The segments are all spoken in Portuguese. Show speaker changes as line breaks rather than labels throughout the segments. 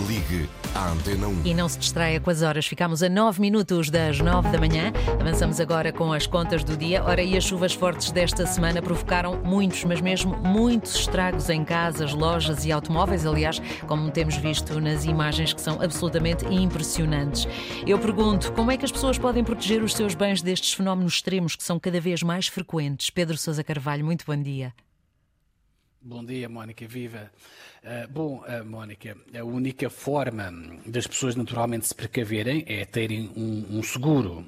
Ligue à Antena 1.
E não se distraia com as horas. Ficamos a 9 minutos das 9 da manhã. Avançamos agora com as contas do dia. Ora, e as chuvas fortes desta semana provocaram muitos, mas mesmo muitos estragos em casas, lojas e automóveis. Aliás, como temos visto nas imagens que são absolutamente impressionantes. Eu pergunto, como é que as pessoas podem proteger os seus bens destes fenómenos extremos que são cada vez mais frequentes? Pedro Sousa Carvalho, muito bom dia.
Bom dia, Mónica, viva. Uh, bom, uh, Mónica, a única forma das pessoas naturalmente se precaverem é terem um, um, seguro.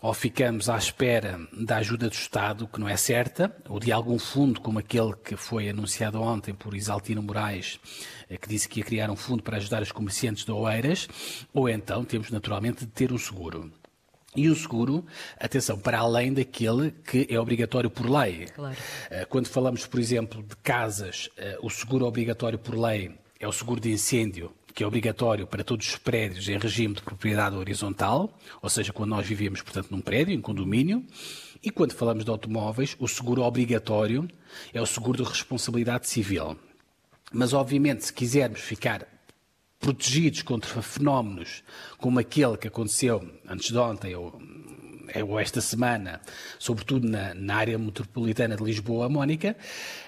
Ou ficamos à espera da ajuda do Estado, que não é certa, ou de algum fundo como aquele que foi anunciado ontem por Isaltino Moraes, uh, que disse que ia criar um fundo para ajudar os comerciantes de Oeiras, ou então temos naturalmente de ter um seguro. E o seguro, atenção, para além daquele que é obrigatório por lei. Claro. Eh, quando falamos, por exemplo, de casas, eh, o seguro obrigatório por lei é o seguro de incêndio, que é obrigatório para todos os prédios em regime de propriedade horizontal, ou seja, quando nós vivemos, portanto, num prédio, em condomínio. E quando falamos de automóveis, o seguro obrigatório é o seguro de responsabilidade civil. Mas, obviamente, se quisermos ficar protegidos contra fenómenos como aquele que aconteceu antes de ontem ou, ou esta semana, sobretudo na, na, área metropolitana de Lisboa, Mónica,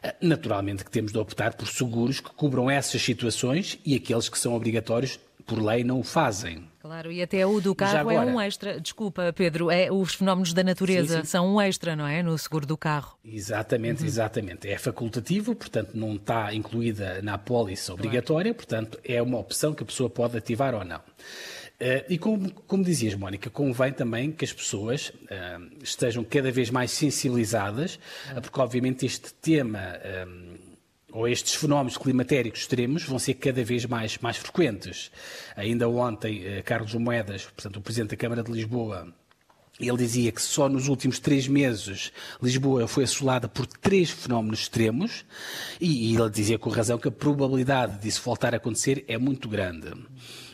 eh, naturalmente que temos de optar por seguros que cubram essas situações e aqueles que são obrigatórios por lei não o fazem.
Claro, e até o do carro agora, é um extra. Desculpa, Pedro, é os fenómenos da natureza sim, sim. são um extra, não é? No seguro do carro.
Exatamente, uhum. exatamente. É facultativo, portanto não está incluída na apólice obrigatória, claro. portanto é uma opção que a pessoa pode ativar ou não. Uh, e como, como, dizias, Mónica, convém também que as pessoas uh, estejam cada vez mais sensibilizadas, uhum. porque obviamente este tema. Uh, ou estes fenómenos climatéricos extremos vão ser cada vez mais, mais frequentes. Ainda ontem, eh, Carlos Moedas, portanto, o Presidente da Câmara de Lisboa, ele dizia que só nos últimos três meses Lisboa foi assolada por três fenómenos extremos e, e ele dizia com razão que a probabilidade disso voltar a acontecer é muito grande.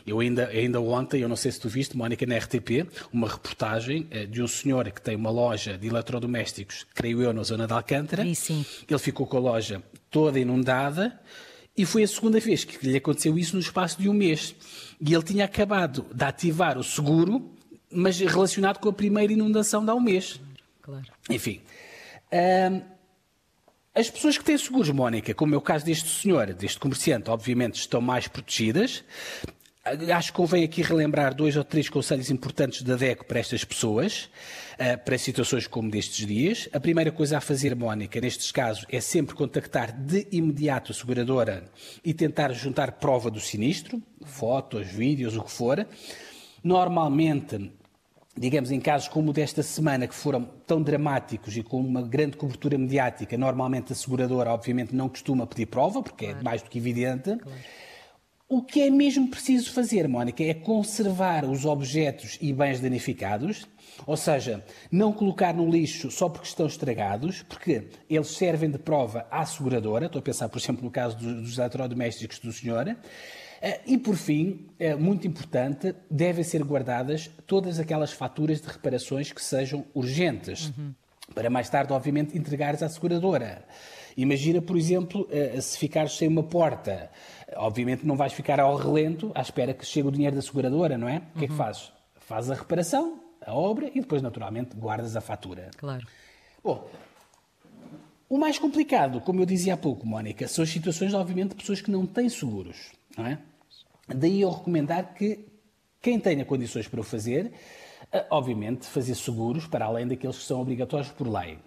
Eu ainda, ainda ontem, eu não sei se tu viste, Mónica, na RTP, uma reportagem eh, de um senhor que tem uma loja de eletrodomésticos, creio eu, na zona de Alcântara.
Sim.
Ele ficou com a loja toda inundada e foi a segunda vez que lhe aconteceu isso no espaço de um mês. E ele tinha acabado de ativar o seguro, mas relacionado com a primeira inundação de há um mês.
Claro.
Enfim. as pessoas que têm seguros, Mónica, como é o caso deste senhor, deste comerciante, obviamente estão mais protegidas. Acho que convém aqui relembrar dois ou três conselhos importantes da DECO para estas pessoas, eh, para situações como destes dias. A primeira coisa a fazer, Mónica, nestes casos, é sempre contactar de imediato a seguradora e tentar juntar prova do sinistro, fotos, vídeos, o que for. Normalmente, digamos, em casos como o desta semana, que foram tão dramáticos e com uma grande cobertura mediática, normalmente a seguradora, obviamente, não costuma pedir prova, porque é claro. é mais do que evidente. Claro. O que é mesmo preciso fazer, Mónica, é conservar os objetos e bens danificados, ou seja, não colocar no lixo só porque estão estragados, porque eles servem de prova à seguradora. Estou a pensar, por exemplo, no caso dos eletrodomésticos do senhor. Eh, e, por fim, eh, muito importante, devem ser guardadas todas aquelas faturas de reparações que sejam urgentes, uhum. Para mais tarde, obviamente, entregares à seguradora. Imagina, por exemplo, eh, se ficares sem uma porta Obviamente não vais ficar ao relento à espera que chegue o dinheiro da seguradora, não é? O que é que uhum. fazes? Fazes a reparação, a obra e depois, naturalmente, guardas a fatura.
Claro.
Bom, o mais complicado, como eu dizia há pouco, Mónica, são as situações, obviamente, de pessoas que não têm seguros, não é? Daí eu recomendar que quem tenha condições para o fazer, eh, obviamente, fazer seguros para além daqueles que são obrigatórios por lei.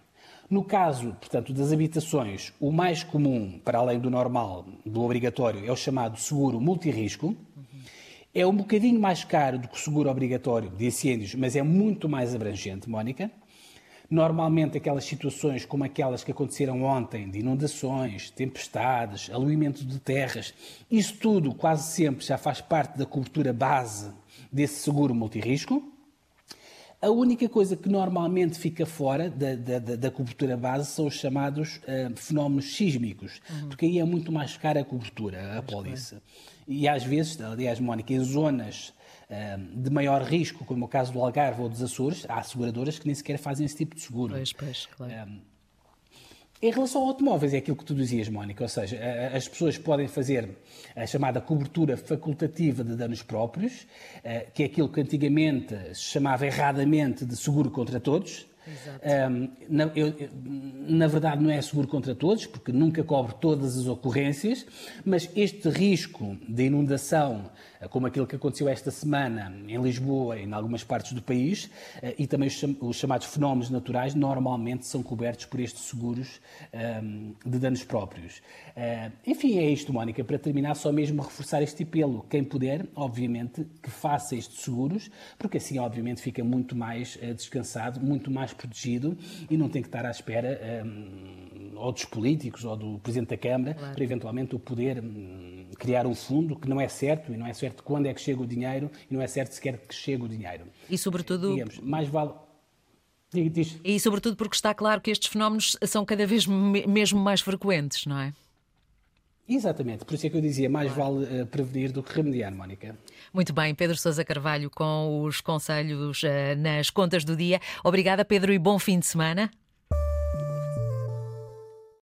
No caso, portanto, das habitações, o mais comum, para além do normal, do obrigatório, é o chamado seguro multirrisco. É um bocadinho mais caro do que o seguro obrigatório de incêndios, mas é muito mais abrangente, Mónica. Normalmente, aquelas situações como aquelas que aconteceram ontem, de inundações, tempestades, aluimento de terras, isso tudo quase sempre já faz parte da cobertura base desse seguro multirrisco. A única coisa que normalmente fica fora da, da, da cobertura base são os chamados uh, fenómenos sísmicos, uhum. porque aí é muito mais cara a cobertura, a polícia. E às vezes, aliás, Mónica, em zonas uh, de maior risco, como o caso do Algarve ou dos Açores, há seguradoras que nem sequer fazem esse tipo de seguro.
Pois, pois, claro. Uh,
Em relação a automóveis, é aquilo que tu dizias, Mónica, ou seja, as pessoas podem fazer a chamada cobertura facultativa de danos próprios, eh, que é aquilo que antigamente se chamava erradamente de seguro contra todos, um, na, eu, na, verdade, não é seguro contra todos, porque nunca cobre todas as ocorrências, mas este risco de inundação, como aquele que aconteceu esta semana em Lisboa e em algumas partes do país, uh, e também os, os, chamados fenómenos naturais, normalmente são cobertos por estes seguros um, de danos próprios. Uh, enfim, é isto, Mónica. Para terminar, só mesmo reforçar este apelo. Quem puder, obviamente, que faça estes seguros, porque assim, obviamente, fica muito mais descansado, muito mais protegido e não tem que estar à espera um, ou dos políticos ou do Presidente da Câmara claro. para eventualmente o poder um, criar um fundo que não é certo e não é certo quando é que chega o dinheiro e não é certo sequer que chega o dinheiro.
E sobretudo...
Digamos, mais vale...
E sobretudo porque está claro que estes fenómenos são cada vez mesmo mais frequentes, não é?
Exatamente, por isso é que eu dizia, mais vale uh, prevenir do que remediar, Mónica.
Muito bem, Pedro Sousa Carvalho com os conselhos uh, nas contas do dia. Obrigada, Pedro, e bom fim de semana.